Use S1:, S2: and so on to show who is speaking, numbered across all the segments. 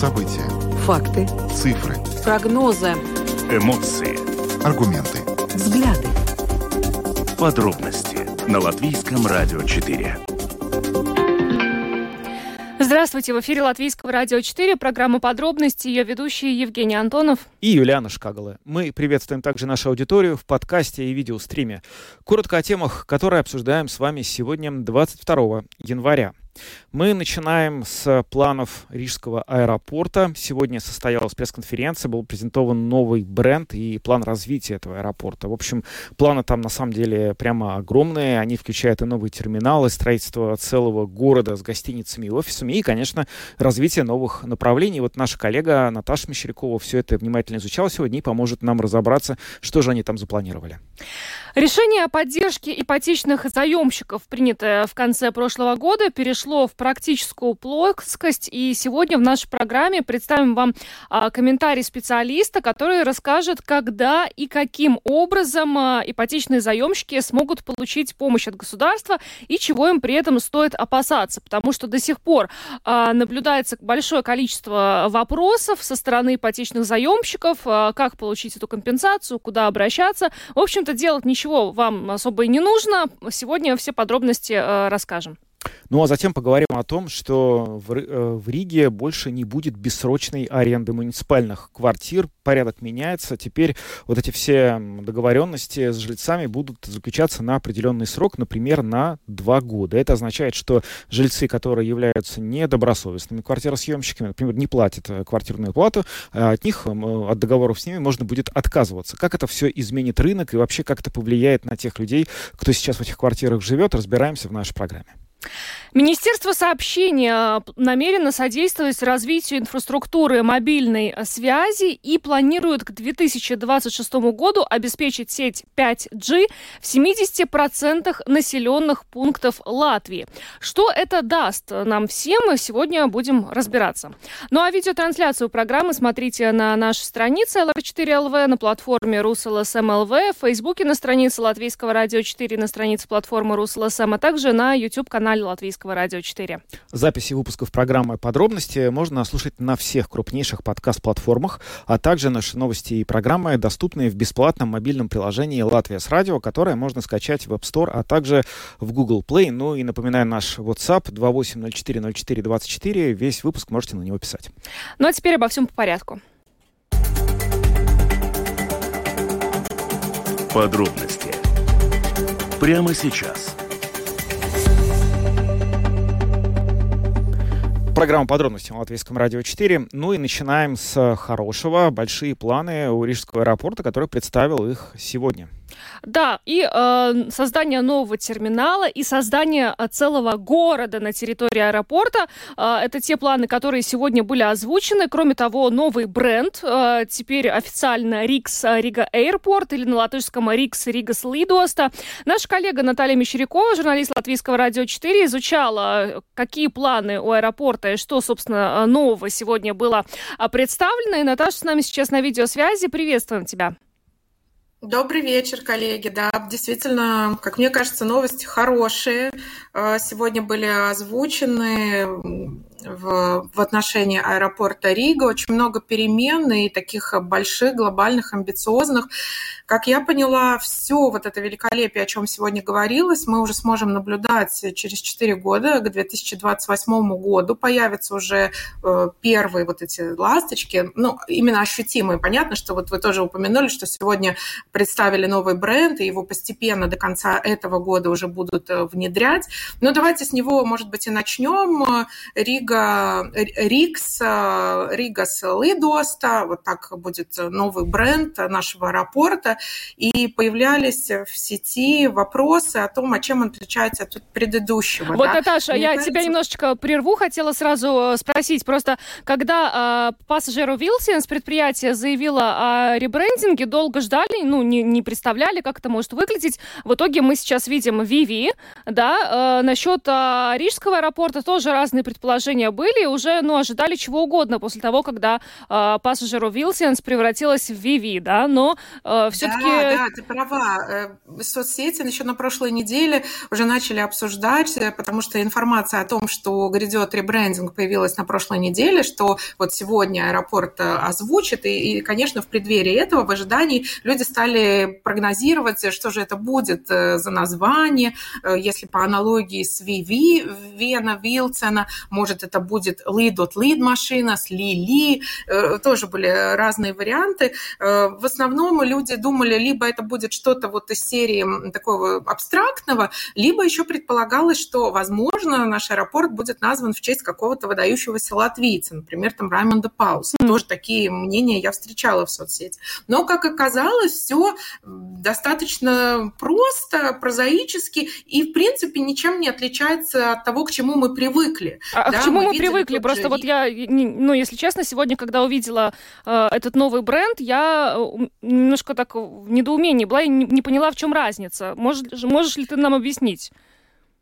S1: События.
S2: Факты.
S1: Цифры.
S2: Прогнозы.
S3: Эмоции.
S1: Аргументы.
S2: Взгляды.
S3: Подробности на Латвийском радио 4.
S4: Здравствуйте, в эфире Латвийского радио 4, программа «Подробности», ее ведущие Евгений Антонов
S5: и Юлиана Шкагала. Мы приветствуем также нашу аудиторию в подкасте и видеостриме. Коротко о темах, которые обсуждаем с вами сегодня, 22 января. Мы начинаем с планов Рижского аэропорта. Сегодня состоялась пресс-конференция, был презентован новый бренд и план развития этого аэропорта. В общем, планы там на самом деле прямо огромные. Они включают и новые терминалы, строительство целого города с гостиницами и офисами, и, конечно, развитие новых направлений. Вот наша коллега Наташа Мещерякова все это внимательно изучала сегодня и поможет нам разобраться, что же они там запланировали.
S4: Решение о поддержке ипотечных заемщиков, принятое в конце прошлого года, перешло в практическую плоскость. И сегодня в нашей программе представим вам а, комментарий специалиста, который расскажет, когда и каким образом а, ипотечные заемщики смогут получить помощь от государства и чего им при этом стоит опасаться. Потому что до сих пор а, наблюдается большое количество вопросов со стороны ипотечных заемщиков, а, как получить эту компенсацию, куда обращаться. В общем-то, делать ничего вам особо и не нужно. Сегодня все подробности э, расскажем.
S5: Ну а затем поговорим о том, что в, э, в Риге больше не будет бессрочной аренды муниципальных квартир. Порядок меняется. Теперь вот эти все договоренности с жильцами будут заключаться на определенный срок, например, на два года. Это означает, что жильцы, которые являются недобросовестными квартиросъемщиками, например, не платят э, квартирную плату, а от них, от договоров с ними можно будет отказываться. Как это все изменит рынок и вообще как это повлияет на тех людей, кто сейчас в этих квартирах живет, разбираемся в нашей программе.
S4: Министерство сообщения намерено содействовать развитию инфраструктуры мобильной связи и планирует к 2026 году обеспечить сеть 5G в 70% населенных пунктов Латвии. Что это даст нам всем, мы сегодня будем разбираться. Ну а видеотрансляцию программы смотрите на нашей странице LR4LV, на платформе RusLSM.LV, в Фейсбуке на странице Латвийского радио 4, на странице платформы RusLSM, а также на YouTube-канале Латвийского Латвийского радио 4.
S5: Записи выпусков программы «Подробности» можно слушать на всех крупнейших подкаст-платформах, а также наши новости и программы доступны в бесплатном мобильном приложении «Латвия с радио», которое можно скачать в App Store, а также в Google Play. Ну и напоминаю, наш WhatsApp 28040424. Весь выпуск можете на него писать.
S4: Ну а теперь обо всем по порядку.
S3: Подробности прямо сейчас –
S5: Программа подробности на Латвийском радио 4. Ну и начинаем с хорошего. Большие планы у Рижского аэропорта, который представил их сегодня.
S4: Да, и э, создание нового терминала и создание э, целого города на территории аэропорта. Э, это те планы, которые сегодня были озвучены. Кроме того, новый бренд. Э, теперь официально Рикс Рига Airport или на латышском Рикс Рига Слидоста. Наша коллега Наталья Мещерякова, журналист Латвийского радио 4, изучала, какие планы у аэропорта и что, собственно, нового сегодня было э, представлено. И Наташа с нами сейчас на видеосвязи. Приветствуем тебя.
S6: Добрый вечер, коллеги. Да, действительно, как мне кажется, новости хорошие. Э, сегодня были озвучены в, в отношении аэропорта Рига. Очень много перемен и таких больших, глобальных, амбициозных. Как я поняла, все вот это великолепие, о чем сегодня говорилось, мы уже сможем наблюдать через 4 года, к 2028 году появятся уже э, первые вот эти ласточки, ну, именно ощутимые. Понятно, что вот вы тоже упомянули, что сегодня представили новый бренд, и его постепенно до конца этого года уже будут э, внедрять. Но давайте с него, может быть, и начнем. Рига, Рикс, Ригас Лидоста, вот так будет новый бренд нашего аэропорта и появлялись в сети вопросы о том, а чем он отличается от предыдущего.
S4: Вот, да? Наташа, Мне я кажется... тебя немножечко прерву, хотела сразу э, спросить. Просто когда э, пассажиру Вилсинс предприятие заявило о ребрендинге, долго ждали, ну, не, не представляли, как это может выглядеть. В итоге мы сейчас видим Виви, да, э, насчет э, Рижского аэропорта тоже разные предположения ожидания были, уже, ну, ожидали чего угодно после того, когда э, пассажиру Вилсенс превратилась в Виви, да, но э, все-таки...
S6: Да, да, ты права. Э, соцсети еще на прошлой неделе уже начали обсуждать, э, потому что информация о том, что грядет ребрендинг, появилась на прошлой неделе, что вот сегодня аэропорт э, озвучит, и, и конечно, в преддверии этого, в ожидании, люди стали прогнозировать, что же это будет за название, если по аналогии с Виви, Вена, Вилцена, может, это будет Lead.Lead машина с Лили, тоже были разные варианты. В основном люди думали, либо это будет что-то вот из серии такого абстрактного, либо еще предполагалось, что, возможно, наш аэропорт будет назван в честь какого-то выдающегося латвийца, например, там Раймонда Пауса. Mm. Тоже такие мнения я встречала в соцсети. Но, как оказалось, все достаточно просто, прозаически и, в принципе, ничем не отличается от того, к чему мы привыкли.
S4: А да, к чему мы, мы привыкли? Просто вот я, ну, если честно, сегодня, когда увидела э, этот новый бренд, я э, немножко так в недоумении была и не, не поняла, в чем разница. Может, можешь ли ты нам объяснить?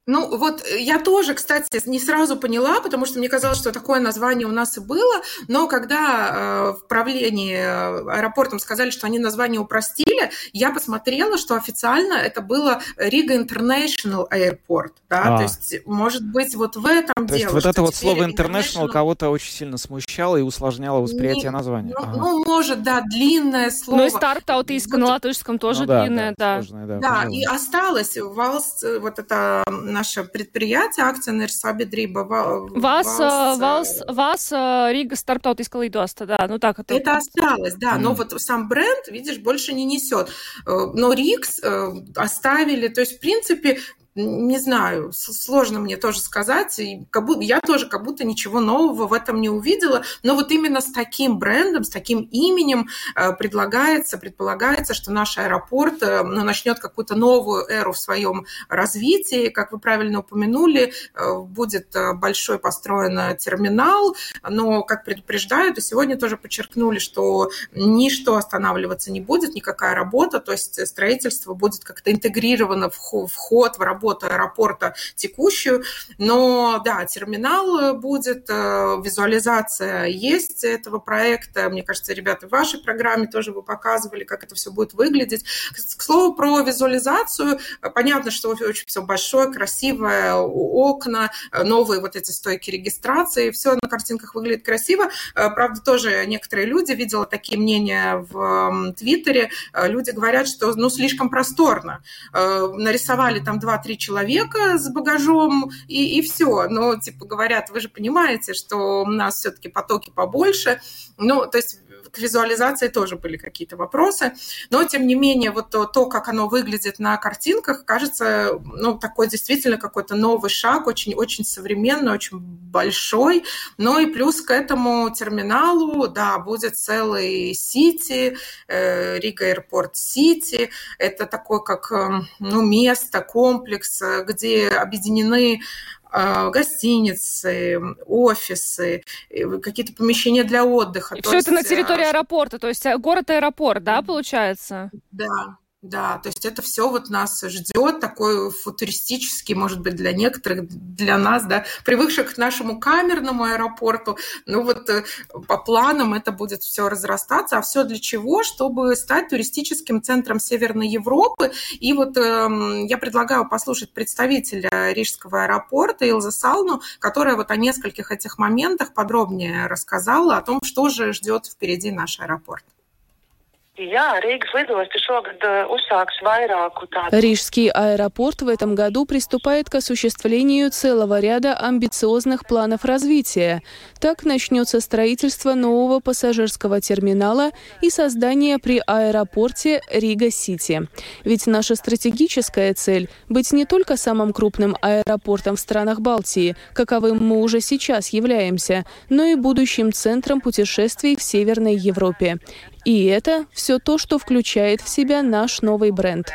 S6: Ну, вот э, я тоже, кстати, не сразу поняла, потому что мне казалось, что такое название у нас и было, но когда э, в правлении э, аэропортом сказали, что они название упростили, я посмотрела, что официально это было Рига International Airport, да, а. то есть, может быть, вот в этом
S5: то
S6: дело.
S5: вот это вот слово International, international кого-то очень сильно смущало и усложняло восприятие не, названия.
S6: Ну, ага. ну, может, да, длинное слово.
S4: Ну и старт таутийско на латышском тоже ну, да, длинное, да. Да,
S6: сложное, да, да и осталось Валс, вот это наше предприятие, акционер Сабидриба.
S4: Вас, вас, вас Рига Стартаутийская лидоста, да, ну так
S6: это. Это осталось, да, mm. но вот сам бренд, видишь, больше не несет. Э, но Рикс э, оставили, то есть, в принципе, не знаю, сложно мне тоже сказать. И как будто, я тоже как будто ничего нового в этом не увидела. Но вот именно с таким брендом, с таким именем э, предлагается, предполагается, что наш аэропорт э, ну, начнет какую-то новую эру в своем развитии. Как вы правильно упомянули, э, будет большой построен терминал, но, как предупреждают, и сегодня тоже подчеркнули, что ничто останавливаться не будет, никакая работа, то есть строительство будет как-то интегрировано в вход в работу работу аэропорта текущую. Но да, терминал будет, э, визуализация есть этого проекта. Мне кажется, ребята в вашей программе тоже вы показывали, как это все будет выглядеть. К слову про визуализацию. Понятно, что очень все большое, красивое, окна, новые вот эти стойки регистрации. Все на картинках выглядит красиво. Э, правда, тоже некоторые люди, видела такие мнения в Твиттере, э, люди говорят, что ну, слишком просторно. Нарисовали там 2-3 человека с багажом, и, и все. Но, типа, говорят, вы же понимаете, что у нас все-таки потоки побольше. Ну, то есть к визуализации тоже были какие-то вопросы, но тем не менее вот то, то, как оно выглядит на картинках, кажется, ну, такой действительно какой-то новый шаг, очень-очень современный, очень большой, ну и плюс к этому терминалу, да, будет целый Сити, э, Рига Аэропорт Сити, это такой как, э, ну, место, комплекс, где объединены гостиницы, офисы, какие-то помещения для отдыха.
S4: И все это на территории а, аэропорта, то есть э, город-аэропорт, да, получается?
S6: Да, да, то есть это все вот нас ждет, такой футуристический, может быть, для некоторых, для нас, да, привыкших к нашему камерному аэропорту. Ну вот э, по планам это будет все разрастаться, а все для чего? Чтобы стать туристическим центром Северной Европы. И вот э, я предлагаю послушать представителя Рижского аэропорта Илза Салну, которая вот о нескольких этих моментах подробнее рассказала о том, что же ждет впереди наш аэропорт.
S1: Рижский аэропорт в этом году приступает к осуществлению целого ряда амбициозных планов развития. Так начнется строительство нового пассажирского терминала и создание при аэропорте Рига-Сити. Ведь наша стратегическая цель – быть не только самым крупным аэропортом в странах Балтии, каковым мы уже сейчас являемся, но и будущим центром путешествий в Северной Европе. И это все то, что включает в себя наш новый бренд.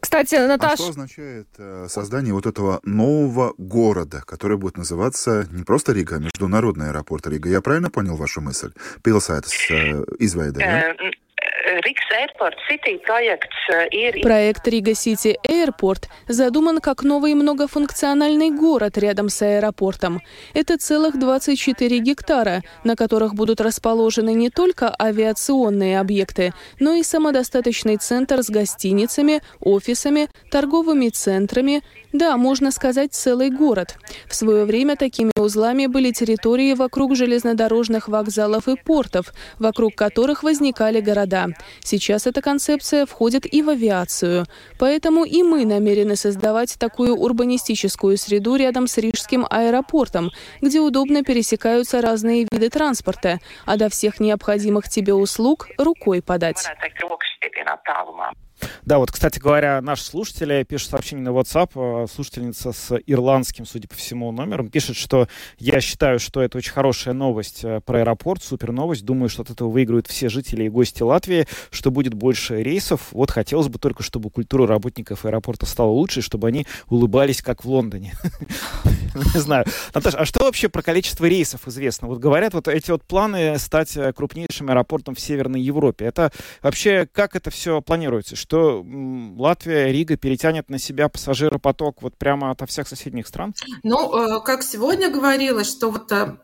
S4: Кстати, Наташа... А
S7: что означает э, создание вот этого нового города, который будет называться не просто Рига, а международный аэропорт Рига? Я правильно понял вашу мысль? Pilsētas э, izveide, да?
S1: Проект Riga City Airport задуман как новый многофункциональный город рядом с аэропортом. Это целых 24 гектара, на которых будут расположены не только авиационные объекты, но и самодостаточный центр с гостиницами, офисами, торговыми центрами, да, можно сказать, целый город. В свое время такими узлами были территории вокруг железнодорожных вокзалов и портов, вокруг которых возникали города. Сейчас эта концепция входит и в авиацию. Поэтому и мы намерены создавать такую урбанистическую среду рядом с Рижским аэропортом, где удобно пересекаются разные виды транспорта, а до всех необходимых тебе услуг рукой подать.
S5: Да, вот, кстати говоря, наши слушатели пишут сообщение на WhatsApp, э, слушательница с ирландским, судя по всему, номером, пишет, что я считаю, что это очень хорошая новость э, про аэропорт, супер новость. Думаю, что от этого выиграют все жители и гости Латвии, что будет больше рейсов. Вот хотелось бы только, чтобы культура работников аэропорта стала лучше, чтобы они улыбались, как в Лондоне. Не знаю. Наташа, а что вообще про количество рейсов известно? Вот говорят, вот эти вот планы стать э, крупнейшим аэропортом в Северной Европе. Это вообще как это все планируется? Что Латвия, Рига перетянет на себя пассажиропоток вот прямо ото всех соседних стран?
S6: Ну, э, как сегодня говорилось, что вот э,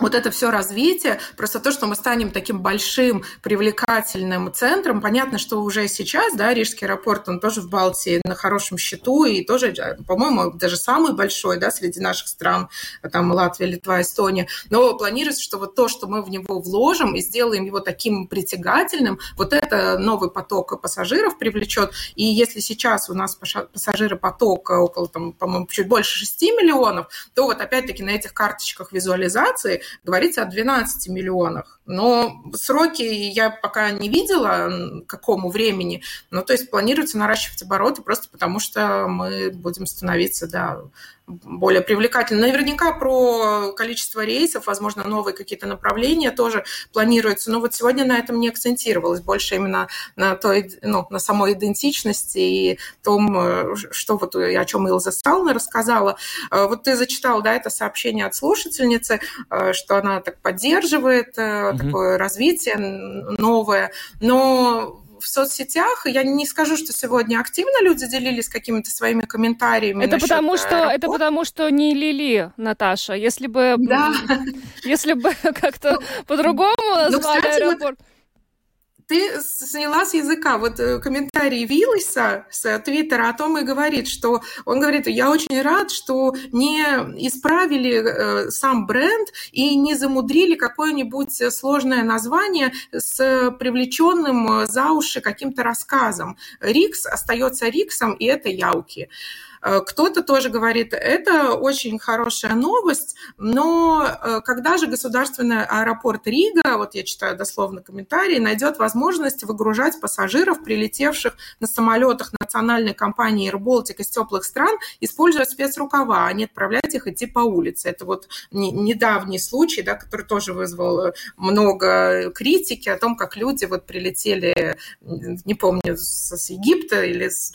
S6: вот это все развитие, просто то, что мы станем таким большим, привлекательным центром, понятно, что уже сейчас, да, Рижский аэропорт, он тоже в Балтии на хорошем счету и тоже, э, по-моему, даже самый большой, да, среди наших стран, там Латвия, Литва, Эстония, но планируется, что вот то, что мы в него вложим и сделаем его таким притягательным, вот это новый поток пассажиров привлечет, и если сейчас у нас пассажиропоток около, там, по-моему, чуть больше 6 миллионов, то вот опять-таки на этих карточках визуализации говорится о 12 миллионах. Но сроки я пока не видела, к какому времени. Ну, то есть планируется наращивать обороты просто потому, что мы будем становиться, да, более привлекательно. Наверняка про количество рейсов, возможно, новые какие-то направления тоже планируются. Но вот сегодня на этом не акцентировалось, больше именно на, той, ну, на самой идентичности и том, э, что вот о чем Илза Стална рассказала. Э, вот ты зачитал, да, это сообщение от слушательницы, э, что она так поддерживает. Такое развитие новое, но в соцсетях. Я не скажу, что сегодня активно люди делились какими-то своими комментариями.
S4: Это потому что аэропорта. это потому что не Лили, Наташа. Если бы да. если бы как-то ну, по-другому ну, назвали аэропорт. Вот
S6: ты сняла с языка вот э, комментарий Виллиса с Твиттера о том и говорит, что он говорит, я очень рад, что не исправили э, сам бренд и не замудрили какое-нибудь сложное название с привлеченным за уши каким-то рассказом. Рикс остается Риксом, и это Яуки. Э, кто-то тоже говорит, это очень хорошая новость, но э, когда же государственный аэропорт Рига, вот я читаю дословно комментарии, найдет возможность выгружать пассажиров, прилетевших на самолетах национальной компании Air Baltic из теплых стран, используя спецрукава, а не отправлять их идти по улице. Это вот недавний случай, да, который тоже вызвал э, много критики о том, как люди вот прилетели, не помню, с Египта или с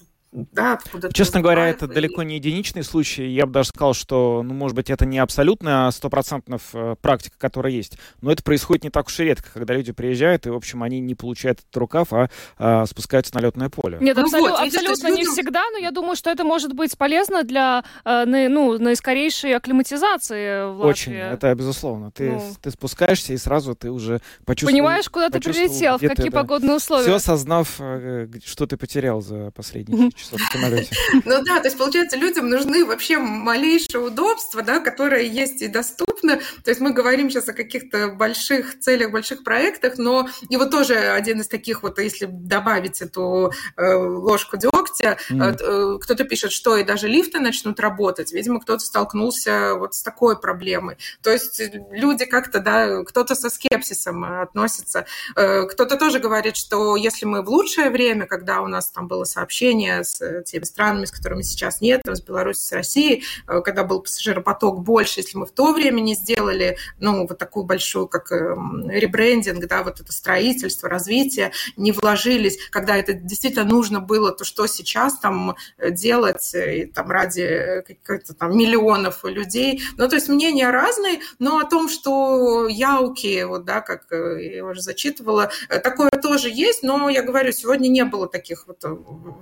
S5: да, откуда Честно говоря, это и... далеко не единичный случай. Я бы даже сказал, что, ну, может быть, это не абсолютно стопроцентная э, практика, которая есть, но это происходит не так уж и редко, когда люди приезжают, и, в общем, они не получают этот рукав, а, а спускаются на летное поле.
S4: Нет, ну абсолют, вот, абсолютно не всегда, но я думаю, что это может быть полезно для, э, ну, наискорейшей акклиматизации в Латвии.
S5: Очень, это безусловно. Ты, ну... ты спускаешься, и сразу ты уже почувствовал...
S4: Понимаешь, куда ты прилетел, в какие ты, погодные условия.
S5: Все осознав, э, что ты потерял за последние часов в самолете.
S6: Ну да, то есть, получается, людям нужны вообще малейшие удобства, да, которые есть и доступны. То есть мы говорим сейчас о каких-то больших целях, больших проектах, но и вот тоже один из таких вот, если добавить эту э, ложку дегтя, mm. кто-то пишет, что и даже лифты начнут работать. Видимо, кто-то столкнулся вот с такой проблемой. То есть люди как-то, да, кто-то со скепсисом относится. Кто-то тоже говорит, что если мы в лучшее время, когда у нас там было сообщение с теми странами, с которыми сейчас нет, с Беларусью, с Россией, э, когда был пассажиропоток больше, если мы в то время не сделали, ну, вот такую большую, как эм, ребрендинг, да, вот это строительство, развитие, не вложились, когда это действительно нужно было, то что сейчас там делать и, там ради каких-то там миллионов людей. Ну, то есть мнения разные, но о том, что яуки, вот, да, как я уже зачитывала, такое тоже есть, но я говорю, сегодня не было таких вот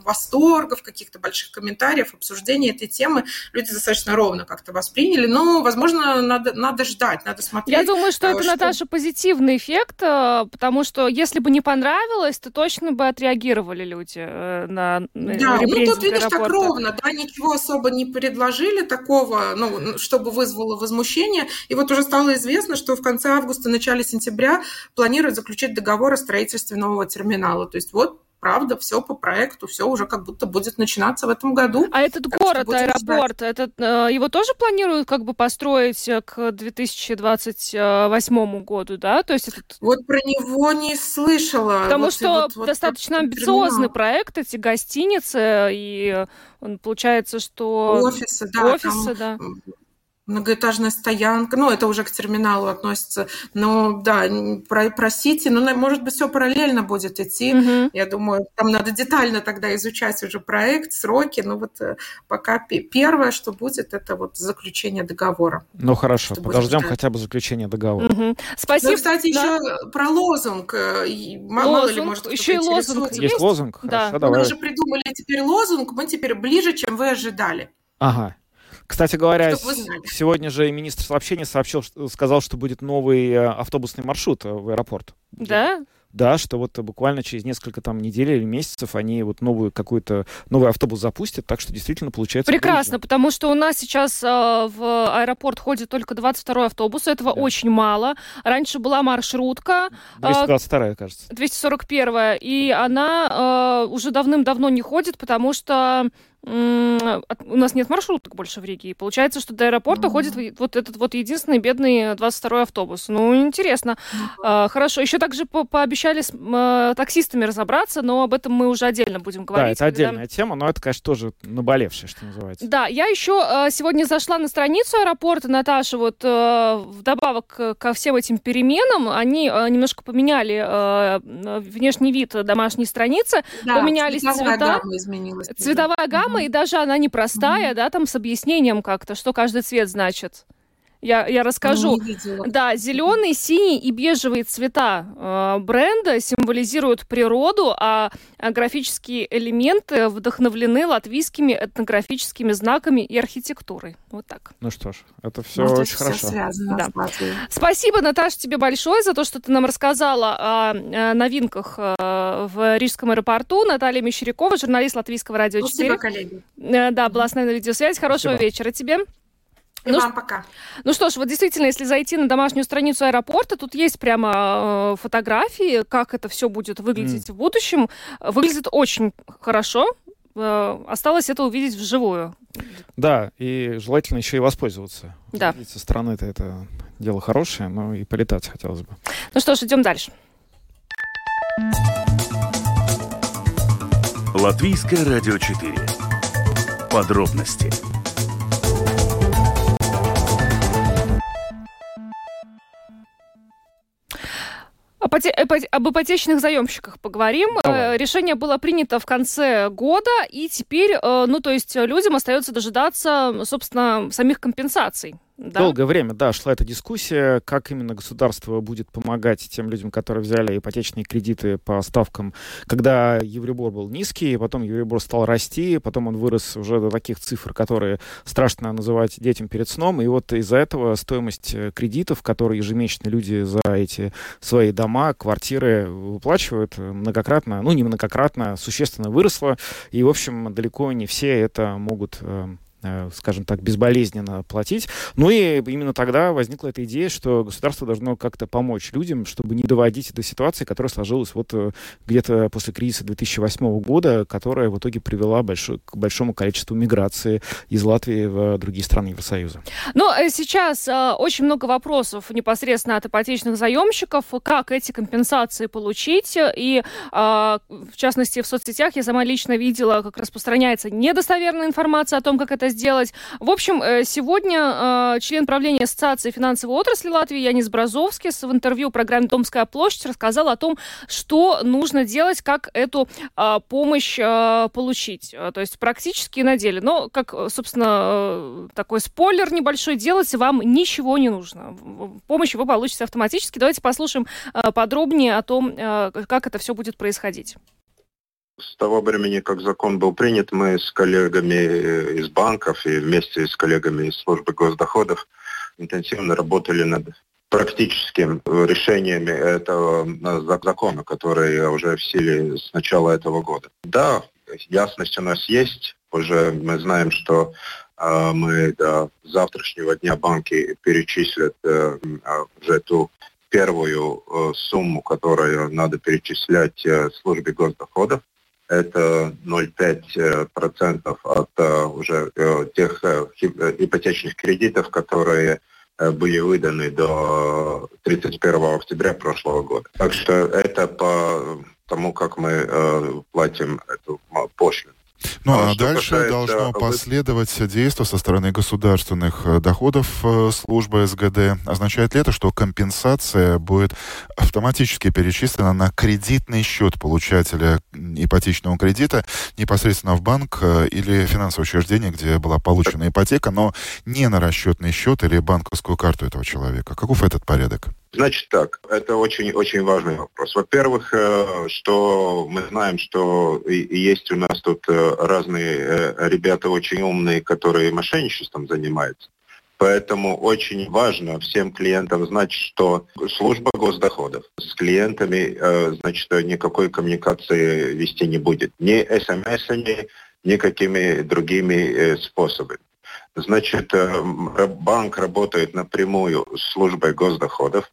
S6: восторгов, каких-то больших комментариев, обсуждений этой темы. Люди достаточно ровно как-то восприняли. Но, возможно, надо, надо ждать, надо смотреть.
S4: Я думаю, что это, что... Наташа, позитивный эффект, э, потому что если бы не понравилось, то точно бы отреагировали люди э, на
S6: Да, ну тут, видишь, аэропорта. так ровно, да, ничего особо не предложили такого, ну, чтобы вызвало возмущение. И вот уже стало известно, что в конце августа, начале сентября планируют заключить договор о строительстве нового терминала. То есть вот правда, все по проекту, все уже как будто будет начинаться в этом году.
S4: А этот так город, аэропорт, этот, э, его тоже планируют как бы построить э, к 2028 году, да? То есть этот...
S6: Вот про него не слышала.
S4: Потому
S6: вот,
S4: что вот, достаточно вот, амбициозный терминал. проект, эти гостиницы, и он получается, что...
S6: Офисы, да.
S4: Офисы,
S6: там... да многоэтажная стоянка, ну, это уже к терминалу относится, но, да, про, просите, ну, может быть, все параллельно будет идти, угу. я думаю, там надо детально тогда изучать уже проект, сроки, но вот э, пока первое, что будет, это вот заключение договора.
S5: Ну, хорошо, подождем хотя бы заключение договора.
S4: Угу. Спасибо. Ну,
S6: кстати, да. еще про лозунг, э, мало
S4: лозунг,
S6: ли, может,
S4: еще и лозунг
S5: есть? Есть лозунг?
S4: Да.
S5: Хорошо, давай.
S6: Мы уже придумали теперь лозунг, мы теперь ближе, чем вы ожидали.
S5: Ага. Кстати говоря, сегодня же министр сообщения сообщил, сказал, что будет новый э, автобусный маршрут э, в аэропорт.
S4: Да?
S5: Да, что вот буквально через несколько там недель или месяцев они вот новую какой-то новый автобус запустят, так что действительно получается.
S4: Прекрасно, круто. потому что у нас сейчас э, в аэропорт ходит только 22 автобус, этого да. очень мало. Раньше была маршрутка.
S5: 222, э, кажется.
S4: 241, и она э, уже давным-давно не ходит, потому что у нас нет маршруток больше в Риге. И получается, что до аэропорта mm-hmm. ходит вот этот вот единственный бедный 22-й автобус. Ну, интересно. Mm-hmm. Хорошо. Еще также по пообещали с а, таксистами разобраться, но об этом мы уже отдельно будем говорить.
S5: Да, это когда... отдельная тема, но это, конечно, тоже наболевшее, что называется.
S4: Да, я еще а, сегодня зашла на страницу аэропорта, Наташа, вот вдобавок ко всем этим переменам, они немножко поменяли внешний вид домашней страницы, да, поменялись цветовая цвета.
S6: Гамма изменилась.
S4: Цветовая гамма программа, и даже она непростая, да, там с объяснением как-то, что каждый цвет значит. Я, я расскажу. Да, зеленый, синий и бежевые цвета э, бренда символизируют природу, а, а графические элементы вдохновлены латвийскими этнографическими знаками и архитектурой. Вот так.
S5: Ну что ж, это все ну, очень хорошо.
S6: связано да.
S4: Спасибо, Наташа, тебе большое за то, что ты нам рассказала о, о новинках э, в Рижском аэропорту. Наталья Мещерякова, журналист Латвийского радио 4.
S6: Спасибо, коллеги.
S4: Э, да, была с нами на видеосвязь. Хорошего Спасибо. вечера тебе.
S6: И ну, вам пока.
S4: Ну что ж, вот действительно, если зайти на домашнюю страницу аэропорта, тут есть прямо э, фотографии, как это все будет выглядеть mm. в будущем. Выглядит очень хорошо. Э, осталось это увидеть вживую.
S5: Да, и желательно еще и воспользоваться.
S4: Да.
S5: Видеть со стороны-то это дело хорошее, но и полетать хотелось бы.
S4: Ну что ж, идем дальше.
S3: Латвийское радио 4. Подробности
S4: об ипотечных заемщиках поговорим. Давай. Э, решение было принято в конце года, и теперь, э, ну, то есть людям остается дожидаться, собственно, самих компенсаций. Да?
S5: Долгое время, да, шла эта дискуссия, как именно государство будет помогать тем людям, которые взяли ипотечные кредиты по ставкам, когда Евробор был низкий, потом Евробор стал расти, потом он вырос уже до таких цифр, которые страшно называть детям перед сном, и вот из-за этого стоимость э, кредитов, которые ежемесячно люди за эти свои дома, квартиры выплачивают, э, многократно, ну не многократно, существенно выросла, и, в общем, далеко не все это могут Э, скажем так, безболезненно платить. Ну и именно тогда возникла эта идея, что государство должно как-то помочь людям, чтобы не доводить до ситуации, которая сложилась вот э, где-то после кризиса 2008 года, которая в итоге привела большой, к большому количеству миграции из Латвии в другие страны Евросоюза.
S4: Ну, э, сейчас э, очень много вопросов непосредственно от ипотечных заемщиков, как эти компенсации получить. И, э, в частности, в соцсетях я сама лично видела, как распространяется недостоверная информация о том, как это сделать. В общем, э, сегодня член правления Ассоциации финансовой отрасли Латвии Янис Бразовскис в интервью программе «Домская площадь» рассказал о том, что нужно делать, как эту помощь получить. То есть практически на деле. Но, как, собственно, такой спойлер небольшой, делать вам ничего не нужно. Помощь вы получите автоматически. Давайте послушаем подробнее о том, как это все будет происходить.
S8: С того времени, как закон был принят, мы с коллегами э, из банков и вместе с коллегами из службы госдоходов интенсивно работали над практическим решениями этого э, закона, который уже в силе с начала этого года. Да, ясность у нас есть. Уже мы знаем, что э, мы до завтрашнего дня банки перечислят э, уже ту первую э, сумму, которую надо перечислять э, службе госдоходов это 0,5% от э, уже э, тех э, ипотечных кредитов, которые были выданы до 31 октября прошлого года. Так что это по тому, как мы платим эту пошлину.
S7: Ну а, а дальше касается... должно последовать действие со стороны государственных э, доходов э, службы СГД. Означает ли это, что компенсация будет автоматически перечислена на кредитный счет получателя ипотечного кредита непосредственно в банк э, или финансовое учреждение, где была получена ипотека, но не на расчетный счет или банковскую карту этого человека? Каков этот порядок?
S8: Значит так, это очень-очень важный вопрос. Во-первых, что мы знаем, что есть у нас тут разные э, ребята очень умные, которые мошенничеством занимаются. Поэтому очень важно всем клиентам знать, что служба госдоходов с клиентами, значит, никакой коммуникации вести не будет. Ни смс-ами, никакими другими способами. Значит, банк работает напрямую с службой госдоходов.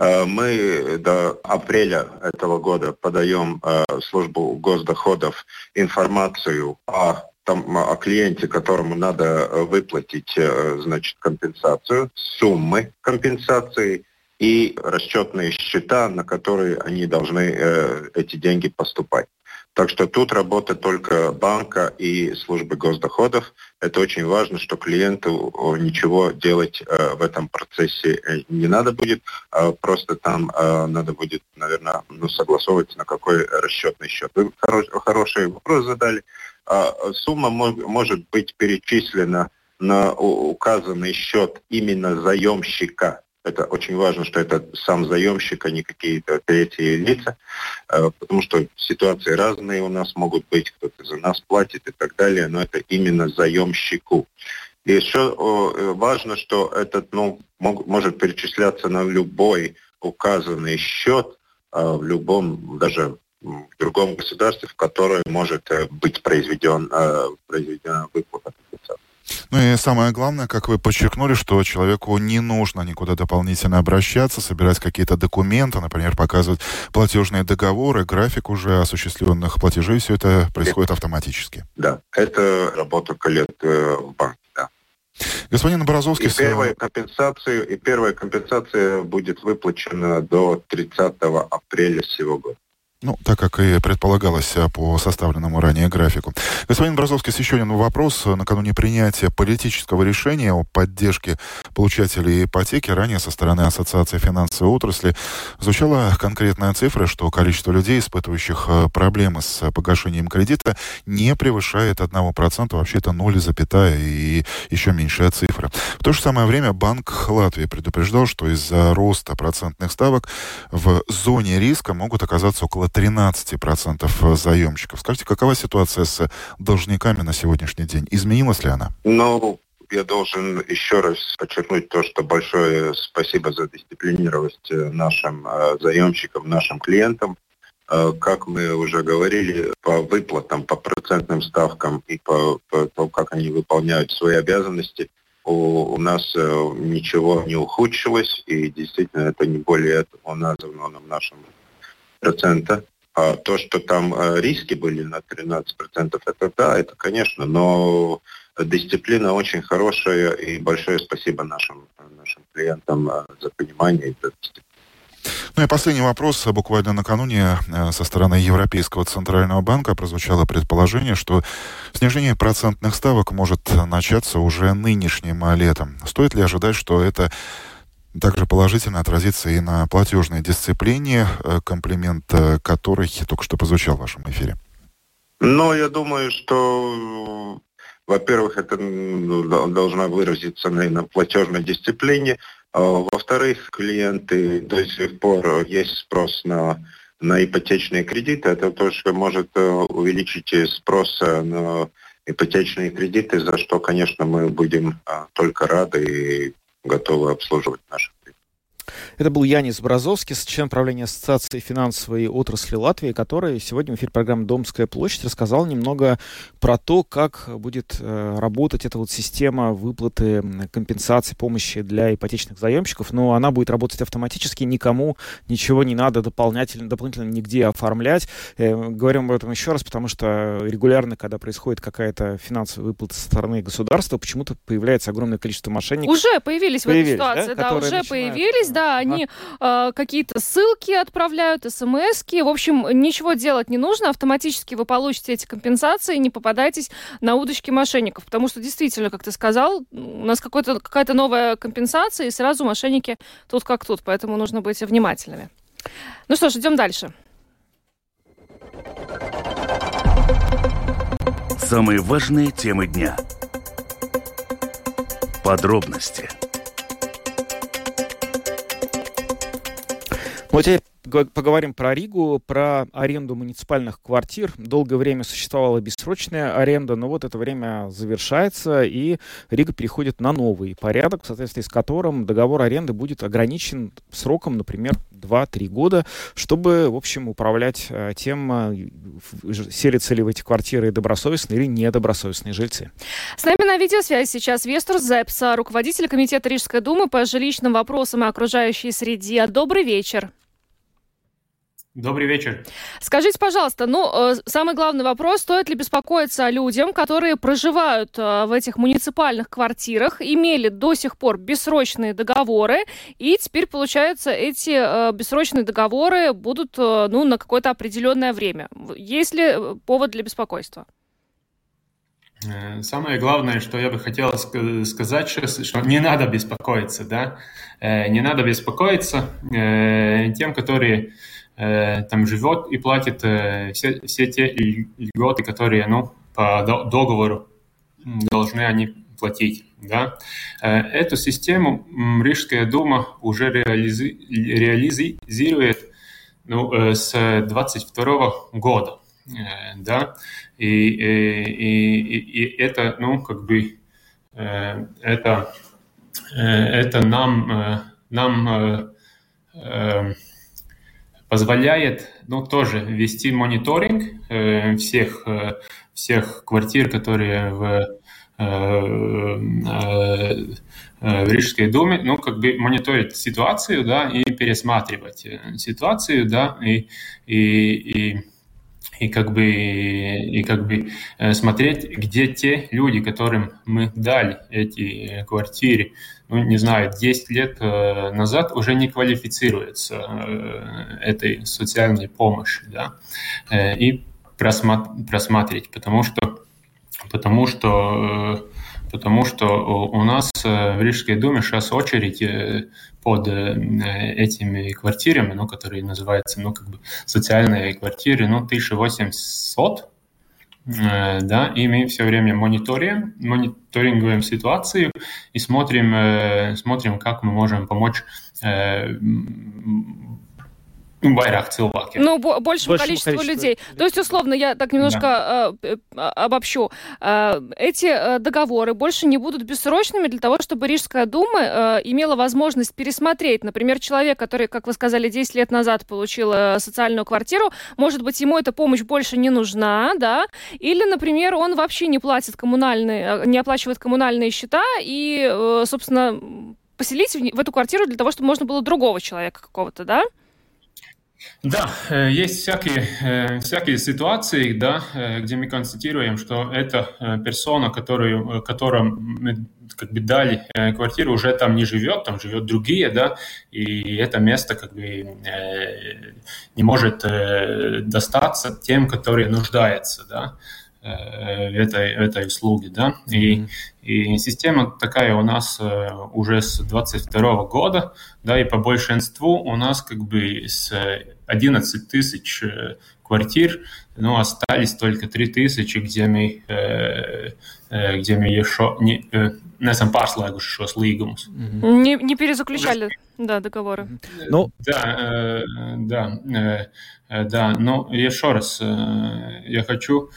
S8: Э, мы до апреля этого года подаем э, службу госдоходов информацию о там, о клиенте, которому надо выплатить э, значит, компенсацию, суммы компенсации и расчетные счета, на которые они должны эти деньги поступать. Так что тут работа только банка и службы госдоходов. Это очень важно, что клиенту ничего делать э, в этом процессе э, не надо будет. А просто там э, надо будет, наверное, ну, согласовывать, на какой расчетный счет. Вы хорош, хороший вопрос задали. А, сумма может быть перечислена на указанный счет именно заемщика это очень важно, что это сам заемщик, а не какие-то третьи лица, э, потому что ситуации разные у нас могут быть, кто-то за нас платит и так далее, но это именно заемщику. И еще э, важно, что этот ну, может перечисляться на любой указанный счет э, в любом, даже в другом государстве, в которое может быть произведен, произведена выплата.
S7: Ну и самое главное, как вы подчеркнули, что человеку не нужно никуда дополнительно обращаться, собирать какие-то документы, например, показывать платежные договоры, график уже осуществленных платежей, все это происходит автоматически.
S8: Да, это работа коллег э, в банке, да.
S7: Господин Борозовский... И
S8: первая, компенсация, и первая компенсация будет выплачена до 30 апреля сего года.
S7: Ну, так как и предполагалось а, по составленному ранее графику. Господин Бразовский, еще один вопрос. Накануне принятия политического решения о поддержке получателей ипотеки ранее со стороны Ассоциации финансовой отрасли звучала конкретная цифра, что количество людей, испытывающих а, проблемы с погашением кредита, не превышает 1%, вообще это 0, и еще меньшая цифра. В то же самое время Банк Латвии предупреждал, что из-за роста процентных ставок в зоне риска могут оказаться около 13% э, заемщиков. Скажите, какова ситуация с э, должниками на сегодняшний день? Изменилась ли она?
S8: Ну, я должен еще раз подчеркнуть то, что большое спасибо за дисциплинированность э, нашим заемщикам, нашим клиентам. Как мы уже говорили, по выплатам, по процентным ставкам и по, по тому, как они выполняют свои обязанности, у, у нас ничего не ухудшилось, и действительно это не более этого названо нам нашим процента. А то, что там э, риски были на 13%, это да, это конечно, но дисциплина очень хорошая, и большое спасибо нашим, нашим клиентам э, за понимание и за.
S7: Ну и последний вопрос. Э, буквально накануне со стороны Европейского Центрального банка прозвучало предположение, что снижение процентных ставок может начаться уже нынешним летом. Стоит ли ожидать, что это также положительно отразится и на платежной дисциплине, э, комплимент э, которой только что прозвучал в вашем эфире?
S8: Ну, я думаю, что, во-первых, это должна выразиться на платежной дисциплине, а, во-вторых, клиенты до сих пор есть спрос на, на ипотечные кредиты. Это тоже может э, увеличить спрос на ипотечные кредиты, за что, конечно, мы будем а, только рады и готовы обслуживать наших
S5: это был Янис Бразовский, член правления Ассоциации финансовой отрасли Латвии, который сегодня в эфире программы «Домская площадь» рассказал немного про то, как будет э, работать эта вот система выплаты компенсации, помощи для ипотечных заемщиков. Но она будет работать автоматически, никому ничего не надо дополнительно, дополнительно нигде оформлять. Э, говорим об этом еще раз, потому что регулярно, когда происходит какая-то финансовая выплата со стороны государства, почему-то появляется огромное количество мошенников.
S4: Уже появились, появились в этой ситуации, да, да уже начинают... появились, да, да, они э, какие-то ссылки отправляют, смс-ки. В общем, ничего делать не нужно. Автоматически вы получите эти компенсации, не попадайтесь на удочки мошенников. Потому что действительно, как ты сказал, у нас какая-то новая компенсация, и сразу мошенники тут как тут. Поэтому нужно быть внимательными. Ну что ж, идем дальше.
S3: Самые важные темы дня. Подробности –
S5: Ну, теперь поговорим про Ригу, про аренду муниципальных квартир. Долгое время существовала бессрочная аренда, но вот это время завершается, и Рига переходит на новый порядок, в соответствии с которым договор аренды будет ограничен сроком, например, 2-3 года, чтобы, в общем, управлять э, тем, э, селятся ли в эти квартиры добросовестные или недобросовестные жильцы.
S4: С нами на видеосвязи сейчас Вестер Зепса, руководитель Комитета Рижской думы по жилищным вопросам и окружающей среде. Добрый вечер.
S9: Добрый вечер.
S4: Скажите, пожалуйста, ну, э, самый главный вопрос, стоит ли беспокоиться о людям, которые проживают э, в этих муниципальных квартирах, имели до сих пор бессрочные договоры, и теперь, получается, эти э, бессрочные договоры будут, ну, на какое-то определенное время. Есть ли повод для беспокойства?
S9: Самое главное, что я бы хотел сказать, что не надо беспокоиться, да, не надо беспокоиться тем, которые там живет и платит э, все, все те льготы, которые ну, по договору должны они платить. Да? Э, эту систему Рижская дума уже реализи реализирует ну, с 22 года. Да? И, и, и, и это, ну, как бы, это, это нам, нам позволяет ну, тоже вести мониторинг э, всех, э, всех квартир, которые в, э, в Рижской думе, ну, как бы мониторить ситуацию, да, и пересматривать ситуацию, да, и, и, и и как бы, и как бы смотреть, где те люди, которым мы дали эти квартиры, ну, не знаю, 10 лет э, назад уже не квалифицируется э, этой социальной помощи, да, э, и просматривать, потому что, потому что, потому что у нас в Рижской думе сейчас очередь под этими квартирами, ну, которые называются, ну, как бы социальные квартиры, ну, 1800, Э, да, и мы все время мониторим, мониторингуем ситуацию и смотрим, э, смотрим, как мы можем помочь э, Vairāk cilvēkiem.
S4: Ну, большему, количеству, количеству людей. То есть, условно, я так немножко да. э, обобщу. Э, эти э, договоры больше не будут бессрочными для того, чтобы Рижская дума э, имела возможность пересмотреть. Например, человек, который, как вы сказали, 10 лет назад получил э, социальную квартиру, может быть, ему эта помощь больше не нужна, да? Или, например, он вообще не платит коммунальные, э, не оплачивает коммунальные счета и, э, собственно, поселить в, в эту квартиру для того, чтобы можно было другого человека какого-то, да?
S9: Да, э, есть всякие, э, всякие ситуации, да, э, где мы констатируем, что эта персона, которую, которым мы как бы дали квартиру, уже там не живет, там живет другие, да, и это место как бы не может достаться тем, которые нуждаются, да этой, этой услуги, да, и, и система такая у нас уже с 22 года, да, и по большинству у нас как бы с 11 тысяч э, квартир, но остались только 3 тысячи, где мы, э, э, где мы еще не, неesam pārslēguši šos līgumus.
S4: Не, не перезаключали, да, договоры.
S9: Ну, да, да, да, но еще раз я хочу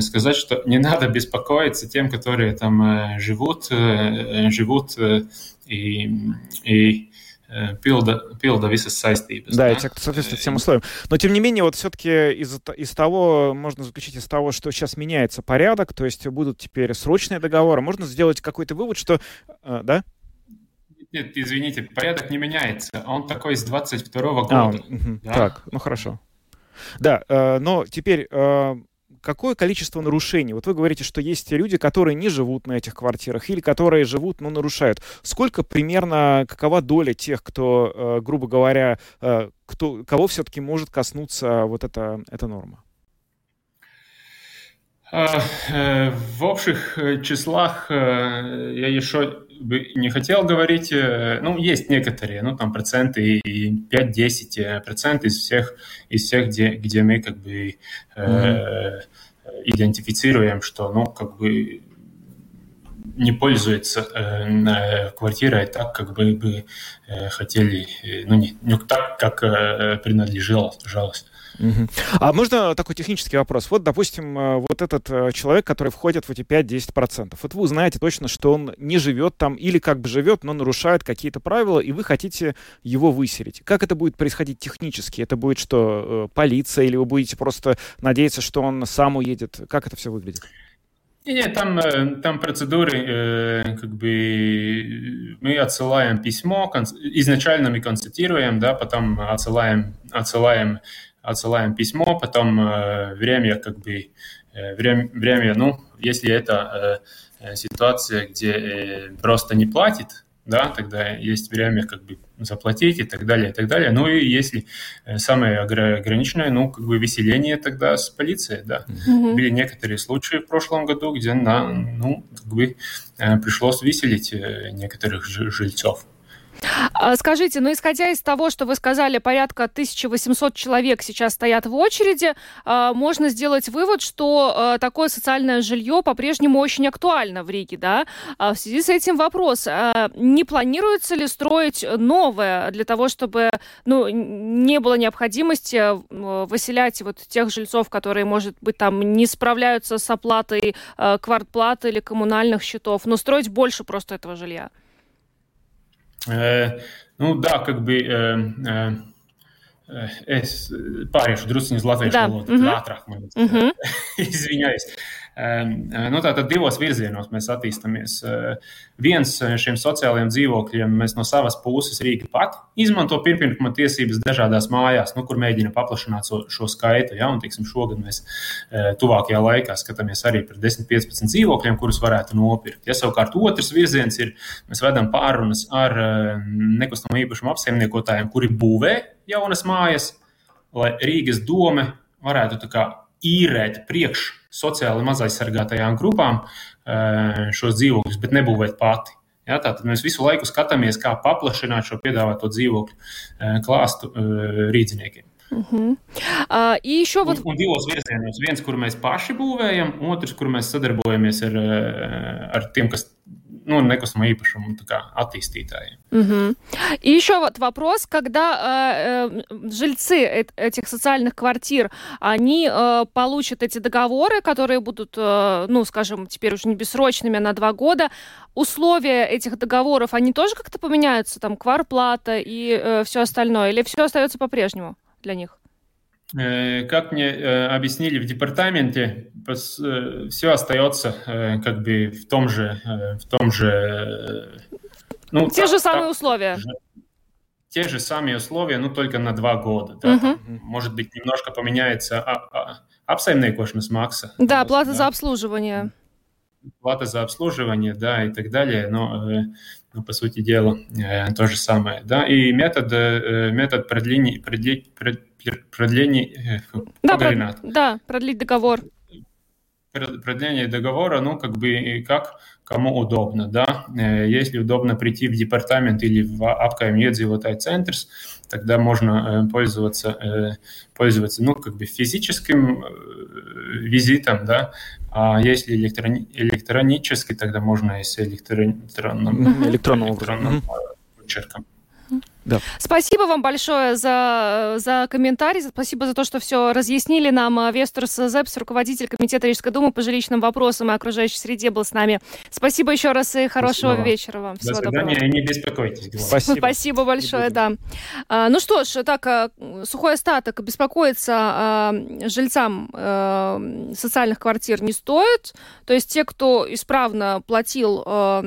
S9: сказать, что не надо беспокоиться тем, которые там живут, живут и, и Э, пилда, пилда visas saistības.
S5: Да, да, и те, кто соответствует всем условиям. Но, тем не менее, вот все-таки из, из того, можно заключить из того, что сейчас меняется порядок, то есть будут теперь срочные договоры, можно сделать какой-то вывод, что... Э, да?
S9: Нет, извините, порядок не меняется. Он такой с 22 -го года. А, угу,
S5: да? Так, ну хорошо. Да, э, но теперь какое количество нарушений? Вот вы говорите, что есть люди, которые не живут на этих квартирах или которые живут, но нарушают. Сколько примерно, какова доля тех, кто, э, грубо говоря, э, кто, кого все-таки может коснуться вот эта, эта норма?
S9: Э, в общих числах я еще не хотел говорить, ну, есть некоторые, ну, там проценты и 5-10 процентов из всех, из всех, где, где мы как бы mm-hmm идентифицируем, что, ну, как бы не пользуется э, квартирой так, как бы, бы э, хотели, э, ну, не, не так, как э, принадлежалось.
S5: А можно такой технический вопрос? Вот, допустим, э, вот этот э, человек, который входит в эти 5-10%, вот вы знаете точно, что он не живет там или как бы живет, но нарушает какие-то правила, и вы хотите его выселить. Как это будет происходить технически? Это будет что, э, полиция, или вы будете просто надеяться, что он сам уедет? Как это все выглядит?
S9: Нет, там, там процедуры, как бы мы отсылаем письмо, изначально мы констатируем, да, потом отсылаем, отсылаем отсылаем письмо, потом э, время, как бы, э, время, время, ну, если это э, ситуация, где просто не платит, да, тогда есть время как бы заплатить и так далее, и так далее. Ну и если самое ограниченное, ну, как бы выселение тогда с полицией, да. Mm-hmm. Были некоторые случаи в прошлом году, где на, ну, как бы пришлось выселить некоторых жильцов.
S4: А, скажите, ну исходя из того, что вы сказали, порядка 1800 человек сейчас стоят в очереди, а, можно сделать вывод, что а, такое социальное жилье по-прежнему очень актуально в Риге, да? В связи с этим вопрос, не планируется ли строить новое для того, чтобы ну, не было необходимости выселять вот тех жильцов, которые, может быть, там не справляются с оплатой квартплаты или коммунальных счетов, но строить больше просто этого жилья?
S9: Nu, да, как бы es pāriešu druskuļi uz latviešu valodu, mm -hmm. ātrāk. Man, mm -hmm. Izviņājos. Nu, Tātad divos virzienos mēs attīstāmies. Viens šiem sociālajiem dzīvokļiem mēs no savas puses Rīga pat izmanto pirmpirkuma tiesības dažādās mājās, nu, kur mēģina paplašināt šo, šo skaitu. Ja? Un, tiksim, šogad mēs tuvākajā laikā skatāmies arī par 10-15 dzīvokļiem, kurus varētu nopirkt. Ja savukārt otrs virziens ir, mēs vedam pārunas ar nekustamo īpašumu apsaimniekotājiem, kuri būvē jaunas mājas, lai Rīgas dome varētu tā kā īrēt priekš sociāli mazaizsargātajām grupām eh, šos dzīvokļus, bet nebūvēt pati. Ja, tātad mēs visu laiku skatāmies, kā paplašināt šo piedāvāto dzīvokļu eh, klāstu eh, rīdziniekiem.
S4: Угу. Uh, и еще вот...
S9: Un, un divos virzienos. Viens, kur mēs paši būvējam, otrs, kur mēs sadarbojamies ar, ar tiem, kas ну, некостного īpašumu attīstītājiem.
S4: Угу. И еще вот вопрос, когда э, э, жильцы этих социальных квартир, они э, получат эти договоры, которые будут, э, ну, скажем, теперь уже не бессрочными, а на два года, условия этих договоров, они тоже как-то поменяются, там, кварплата и э, все остальное, или все остается по-прежнему для них?
S9: Э, как мне э, объяснили в департаменте, э, все остается как бы в том же, в том же,
S4: ну, те так, же самые так, условия.
S9: те же самые условия, ну, только на два года. Да? Uh-huh. Может быть, немножко поменяется а, а, apsaimniekošanas maksa.
S4: Да, плата да. за обслуживание.
S9: Плата за обслуживание, да, и так далее, но, но по сути дела э, то же самое. Да? И метод, э, метод продления, продления, продления
S4: да, прод, да, продлить договор.
S9: Продление договора, ну, как бы, как кому удобно, да. Э, если удобно прийти в департамент или в apkaim iedzīvotāju центрс, тогда можно э, пользоваться, э, пользоваться, ну, как бы физическим визитом, да, а если электрони- электронический, тогда можно и с электронным,
S5: электронным, электронным
S9: почерком.
S4: Да. Спасибо вам большое за, за комментарий, спасибо за то, что все разъяснили нам. Вестурс Зепс, руководитель Комитета Рижской думы по жилищным вопросам и окружающей среде, был с нами. Спасибо еще раз и хорошего спасибо. вечера вам.
S9: Всего До свидания, доброго. не беспокойтесь.
S4: Спасибо. Спасибо большое, да. А, ну что ж, так, а, сухой остаток беспокоиться а, жильцам а, социальных квартир не стоит. То есть те, кто исправно платил, а,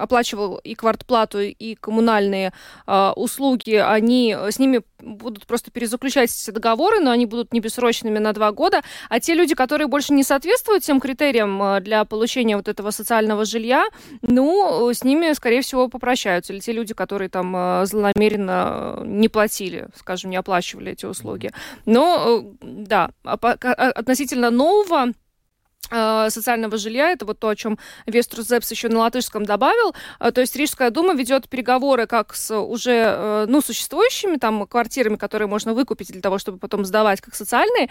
S4: оплачивал и квартплату, и коммунальные а, услуги, они э, с ними будут просто перезаключать эти договоры, но они будут не бессрочными на два года. А те люди, которые больше не соответствуют тем критериям э, для получения вот этого социального жилья, ну, с ними, скорее всего, попрощаются. Или те люди, которые там э, злонамеренно не платили, скажем, не оплачивали эти услуги. Но, да, относительно нового Э, социального жилья. Это вот то, о чем Веструс Зепс еще на латышском добавил. Э, то есть Рижская дума ведет переговоры как с уже э, ну, существующими там квартирами, которые можно выкупить для того, чтобы потом сдавать как социальные.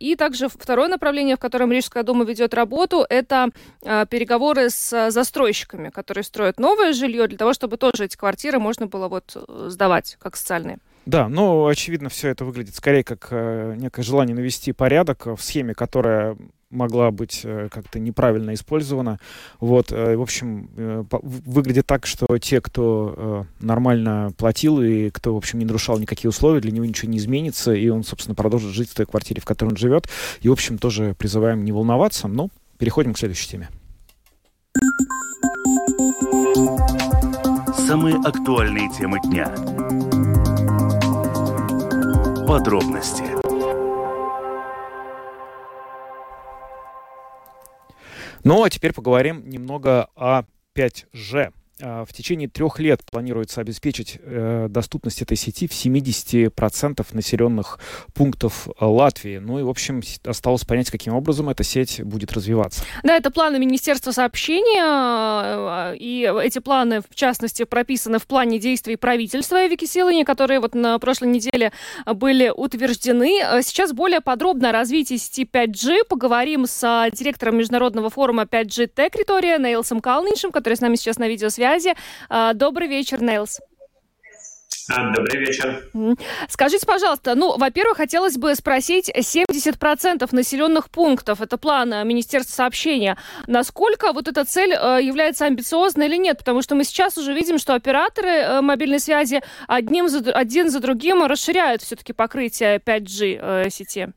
S4: И также второе направление, в котором Рижская дума ведет работу, это переговоры с застройщиками, которые строят новое жилье для того, чтобы тоже эти квартиры можно было вот сдавать как социальные.
S5: Да, но очевидно все это выглядит скорее как э, некое желание навести порядок в схеме, которая могла быть э, как-то неправильно использована. Вот, э, в общем, э, выглядит так, что те, кто нормально платил и кто, в общем, не нарушал никакие условия, для него ничего не изменится, и он, собственно, продолжит жить в той квартире, в которой он живет. И, в общем, тоже призываем не волноваться, но переходим к следующей теме.
S3: Самые актуальные темы дня. Подробности
S5: Ну а теперь поговорим немного о 5G. А, в течение трех лет планируется обеспечить э, доступность этой сети в 70% населенных пунктов э, Латвии. Ну и, в общем, осталось понять, каким образом эта сеть будет развиваться.
S4: Да, это планы Министерства сообщения, э, и эти планы, в частности, прописаны в плане действий правительства Эвики Силани, которые вот на прошлой неделе были утверждены. Сейчас более подробно о развитии сети 5G поговорим с директором международного форума 5G Текритория Нейлсом Калниншем, который с нами сейчас на видеосвязи связи. А, добрый вечер, Нейлс.
S10: А, добрый вечер.
S4: Скажите, пожалуйста, ну, во-первых, хотелось бы спросить, 70% населенных пунктов, это план э, Министерства сообщения, насколько вот эта цель э, является амбициозной или нет? Потому что мы сейчас уже видим, что операторы э, мобильной связи одним за, один за другим расширяют все-таки покрытие 5G сети.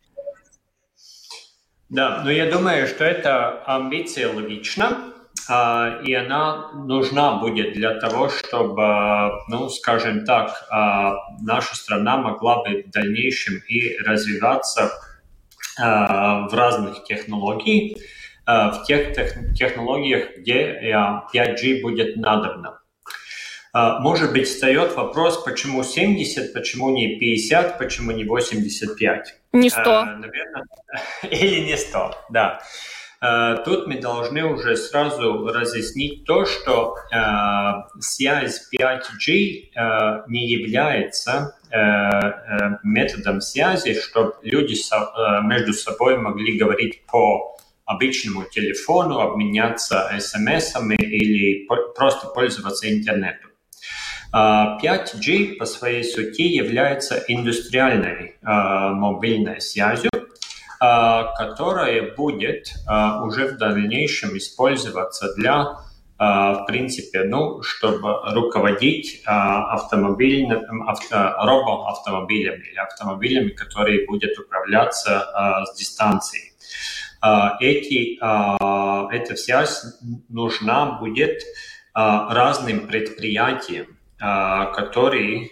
S10: Да, но я думаю, что это амбиция логична. А, и она нужна будет для того, чтобы, ну, скажем так, а, наша страна могла бы в дальнейшем и развиваться а, в разных технологиях, в тех технологиях, где 5G будет надобно. Может быть, встает вопрос, почему 70, почему не 50, почему не 85?
S4: Не 100.
S10: Наверное, или не 100, да. Э, тут мы должны уже сразу разъяснить то, что э, связь 5G э, не является методом связи, чтобы люди между собой могли говорить по обычному телефону, обменяться смс-ами или просто пользоваться интернетом. 5G по своей сути является индустриальной мобильной связью, а, которая будет а, уже в дальнейшем использоваться для а, в принципе, ну, чтобы руководить автомобильным, авто, робоавтомобилями или автомобилями, которые будут управляться с дистанции. Эти, эта связь нужна будет разным предприятиям, который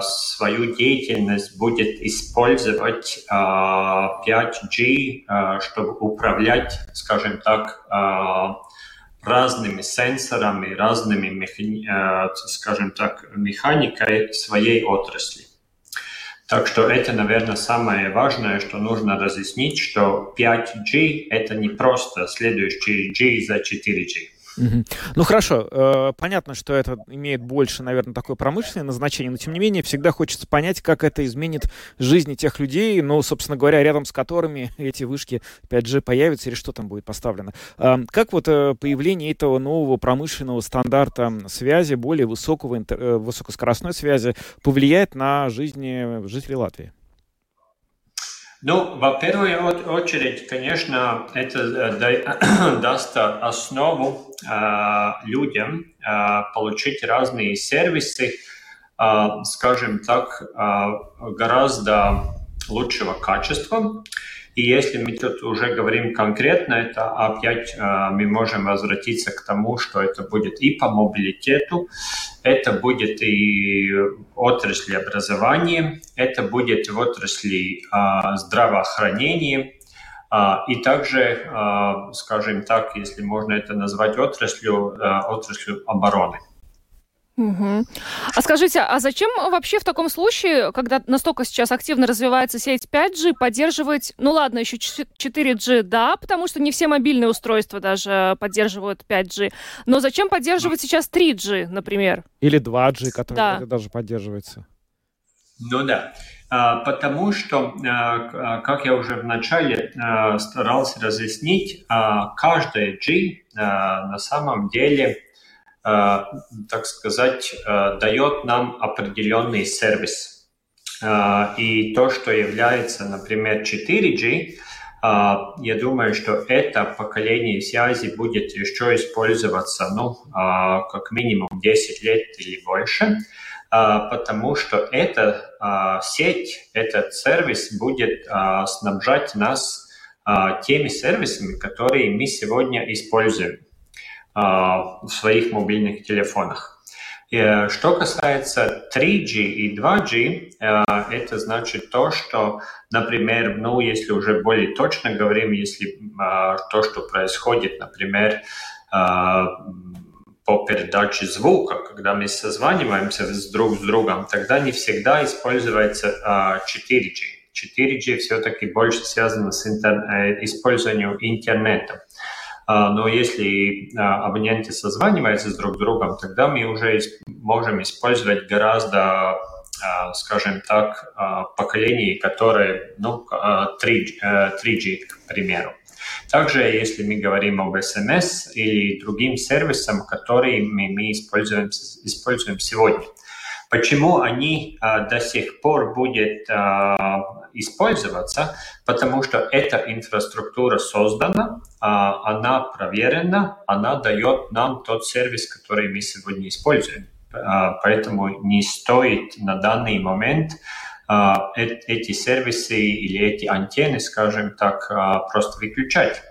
S10: свою деятельность будет использовать 5G, чтобы управлять, скажем так, разными сенсорами, разными, скажем так, механикой своей отрасли. Так что это, наверное, самое важное, что нужно разъяснить, что 5G – это не просто следующий G за 4G.
S5: Ну хорошо, э, понятно, что это имеет больше, наверное, такое промышленное назначение, но тем не менее всегда хочется понять, как это изменит жизни тех людей, ну, собственно говоря, рядом с которыми эти вышки 5G появятся или что там будет поставлено. Э, как вот э, появление этого нового промышленного стандарта связи, более высокого, э, высокоскоростной связи повлияет на жизни жителей Латвии?
S10: Ну, во первую очередь, конечно, это э, даст основу э, людям э, получить разные сервисы, скажем так, гораздо лучшего качества. И если мы тут уже говорим конкретно, это опять э, мы можем возвратиться к тому, что это будет и по мобилитету, это будет и отрасли образования, это будет в отрасли э, здравоохранения, э, и также, скажем так, если можно это назвать отраслью, отраслью обороны.
S4: Угу. А скажите, а зачем вообще в таком случае, когда настолько сейчас активно развивается сеть 5G, поддерживать, ну ладно, еще 4G, да, потому что не все мобильные устройства даже поддерживают 5G, но зачем поддерживать сейчас 3G, например?
S5: Или 2G, который да. даже поддерживается.
S10: Ну да, а, потому что, а, как я уже вначале а, старался разъяснить, каждый G на самом деле так сказать, э, дает нам определенный сервис. Э, и то, что является, например, 4G, я думаю, что это поколение связи будет еще использоваться, ну, как минимум 10 лет или больше, потому что эта сеть, этот сервис будет снабжать нас теми сервисами, которые мы сегодня используем. А, в своих мобильных телефонах. Э, что касается 3G и 2G, э, это значит то, что, например, ну, если уже более точно говорим, если а, то, что происходит, например, а, по передаче звука, когда мы созваниваемся с друг с другом, тогда не всегда используется 4G. 4G все-таки больше связано с интер... Э, использованием интернета. А, но если а, абоненты созваниваются друг с другом, тогда мы уже можем использовать гораздо а, скажем так, поколений, которые, ну, 3, 3G, к примеру. Также, если мы говорим об SMS или другим сервисам, которые мы используем, используем сегодня. Почему они до сих пор будут использоваться, потому что эта инфраструктура создана, а, она проверена, она дает нам тот сервис, который мы сегодня используем. А, поэтому не стоит на данный момент а, эти сервисы или эти антенны, скажем так, просто выключать.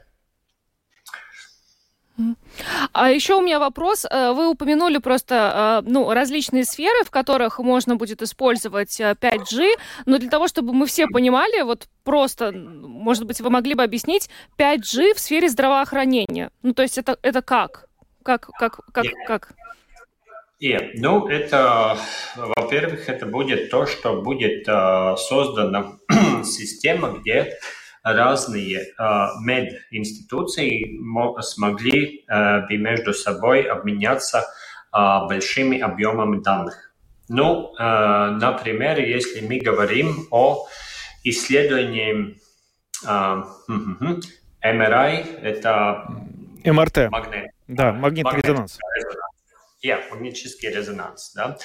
S4: А еще у меня вопрос. Э, вы упомянули просто э, ну, различные сферы, в которых можно будет использовать 5G, э, но для того, чтобы мы все понимали, вот просто, может быть, вы могли бы объяснить 5G в сфере здравоохранения. Ну, то есть это, это как? Как, как, как, как?
S10: Yeah. Ну, это, во-первых, это будет то, что будет э, создана система, где разные э, мединституции смогли э, бы между собой обменяться э, большими объемами данных. Ну, э, например, если мы говорим о исследовании э, MRI, это
S5: МРТ. Магнит. Да, магнитный резонанс.
S10: резонанс. Yeah, магнетический резонанс. Да.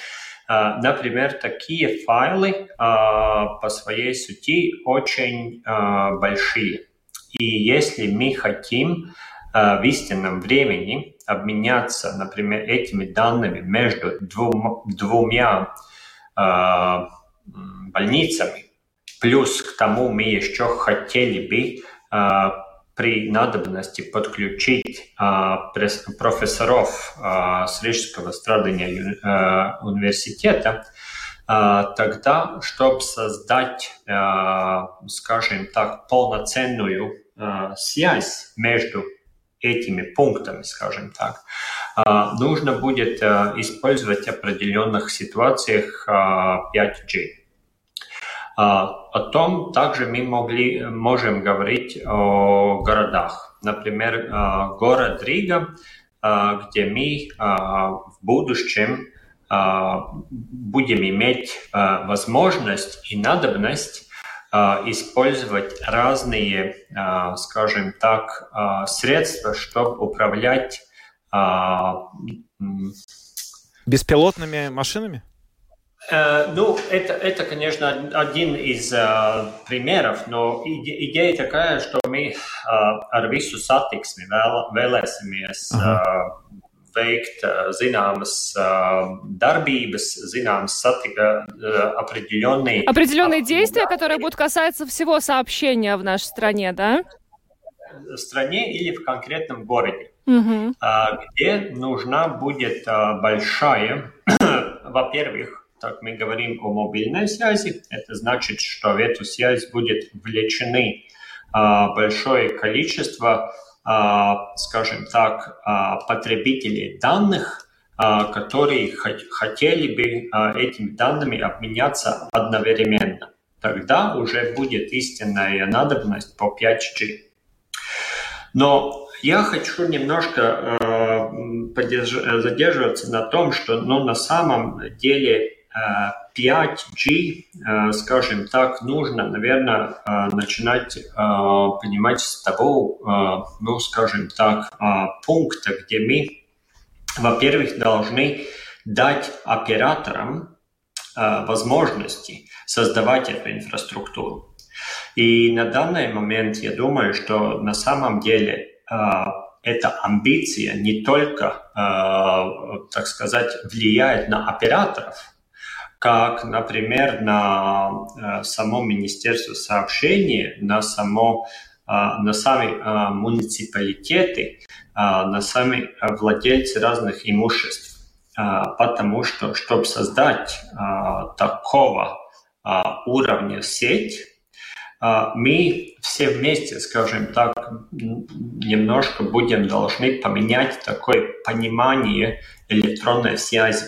S10: А, например, такие файлы а, по своей сути очень а, большие. И если мы хотим в истинном времени обменяться, например, этими данными между двум, двумя больницами, плюс к тому мы еще хотели бы при надобности подключить а, профессоров а, с Рижского страдания а, университета, а, тогда, чтобы создать, а, скажем так, полноценную связь между этими пунктами, скажем так, нужно будет а, использовать в определенных ситуациях а, 5G. О том также мы могли, можем говорить о городах. Например, город Рига, где мы в будущем будем иметь возможность и надобность использовать разные, скажем так, средства, чтобы управлять
S5: беспилотными машинами?
S10: Э, ну, это, это, конечно, один из uh, примеров, но иде, идея такая, что мы uh, ar visu satiksmi vēl, vēlēsimies uh, veikt uh, zināmas uh, darbības, zināmas сатика, uh, определенные...
S4: Определенные действия, которые будут касаться всего сообщения в нашей стране, да?
S10: В стране или в конкретном городе,
S4: угу.
S10: uh, где нужна будет uh, большая, во-первых, так мы говорим о мобильной связи, это значит, что в эту связь будет влечены а, большое количество, а, скажем так, а, потребителей данных, а, которые хотели бы а, этими данными обменяться одновременно. Тогда уже будет истинная надобность по 5G. Но я хочу немножко э, задерживаться на том, что ну, на самом деле 5G, э, скажем так, нужно, наверное, э, начинать э, понимать с того, ну, скажем так, пункта, где мы, во-первых, должны дать операторам возможности создавать эту инфраструктуру. И на данный момент я думаю, что на самом деле эта амбиция не только, так сказать, влияет на операторов, как, например, на э, само Министерство сообщений, на, само, э, на сами э, муниципалитеты, на сами владельцы разных имуществ. Потому что, чтобы создать такого уровня сеть, мы все вместе, скажем так, немножко будем должны поменять такое понимание электронной связи.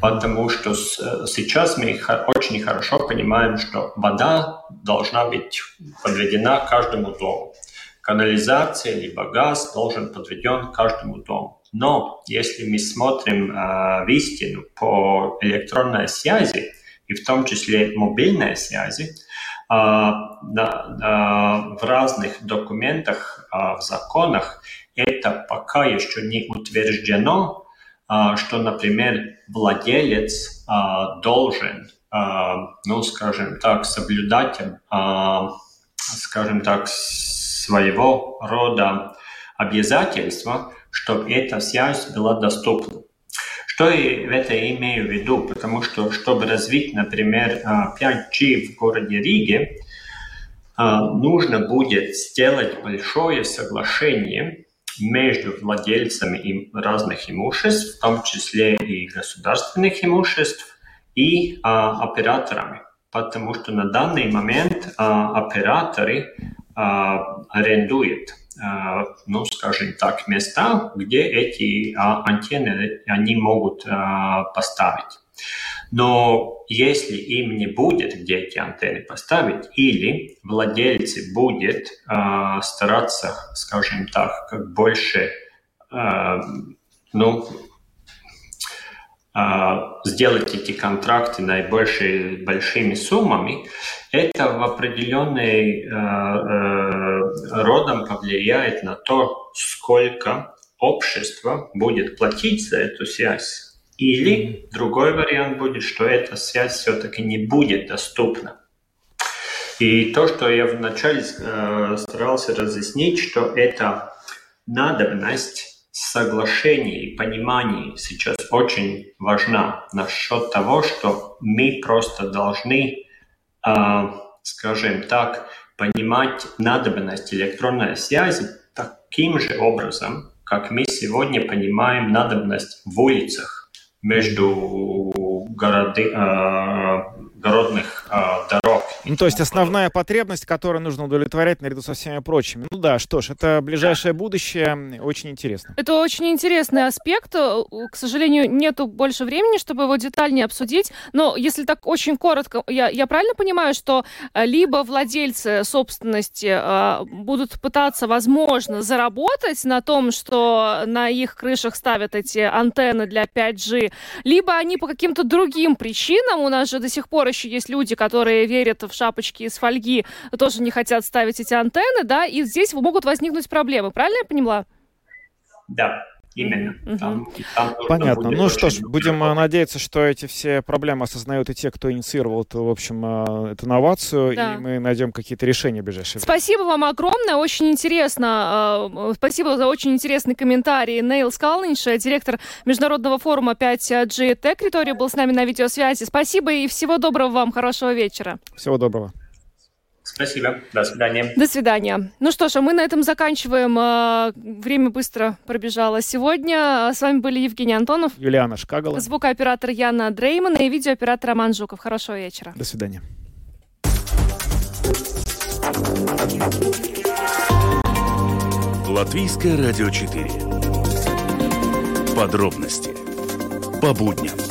S10: Потому что э, сейчас мы очень хорошо понимаем, что вода должна быть подведена каждому дому. Канализация либо газ должен подведен каждому дому. Но если мы смотрим э, в истину по электронной связи, и в том числе мобильной связи, э, на, на, в разных документах, э, в законах это пока еще не утверждено, а, что, например, владелец а, должен, а, ну, скажем так, соблюдать, скажем так, своего рода обязательства, чтобы эта связь была доступна. Что я в это имею в виду? Потому что, чтобы развить, например, 5G в городе Риге, нужно будет сделать большое соглашение между владельцами разных имуществ, в том числе и государственных имуществ, и а, операторами. Потому что на данный момент а, операторы а, арендуют, а, ну, скажем так, места, где эти а, антенны они могут а, поставить. Но если им не будет где эти антенны поставить, или владельцы будет э, стараться, скажем так, как больше, э, ну, э, сделать эти контракты наибольшими большими суммами, это в определенный э, э, родом повлияет на то, сколько общество будет платить за эту связь или другой вариант будет, что эта связь все-таки не будет доступна. И то, что я вначале э, старался разъяснить, что это надобность соглашения и понимания сейчас очень важна насчет того, что мы просто должны, э, скажем так, понимать надобность электронной связи таким же образом, как мы сегодня понимаем надобность в улицах между городи, а, городных
S5: Ну, то есть основная потребность, которую нужно удовлетворять наряду со всеми прочими. Ну да, что ж, это ближайшее будущее, очень интересно.
S4: Это очень интересный аспект. Э, к сожалению, нету больше времени, чтобы его детальнее обсудить. Но если так очень коротко, я, я правильно понимаю, что э, либо владельцы собственности э, будут пытаться, возможно, заработать на том, что на их крышах ставят эти антенны для 5G, либо они по каким-то другим причинам, у нас же до сих пор еще есть люди, которые верят в шапочки из фольги, тоже не хотят ставить эти антенны, да, и здесь могут возникнуть проблемы. Правильно я поняла?
S10: Да, Именно.
S5: Угу. Там, там Понятно. Ну что ж, будем работать. надеяться, что эти все проблемы осознают и те, кто инициировал эту, в общем, э, эту новацию, да. и мы найдем какие-то решения в ближайшее
S4: Спасибо вам огромное, очень интересно. Э, спасибо за очень интересный комментарий. Нейл Скалнинш, директор Международного форума 5G Territory, был с нами на видеосвязи. Спасибо и всего доброго вам, хорошего вечера.
S5: Всего доброго.
S10: Спасибо. До свидания.
S4: До свидания. Ну что ж, а мы на этом заканчиваем. А, время быстро пробежало сегодня. С вами были Евгений Антонов.
S5: Юлиана Шкагала.
S4: Звукооператор Яна Дреймана и видеооператор Роман Жуков. Хорошего вечера.
S5: До свидания.
S3: Латвийское радио 4. Подробности по будням.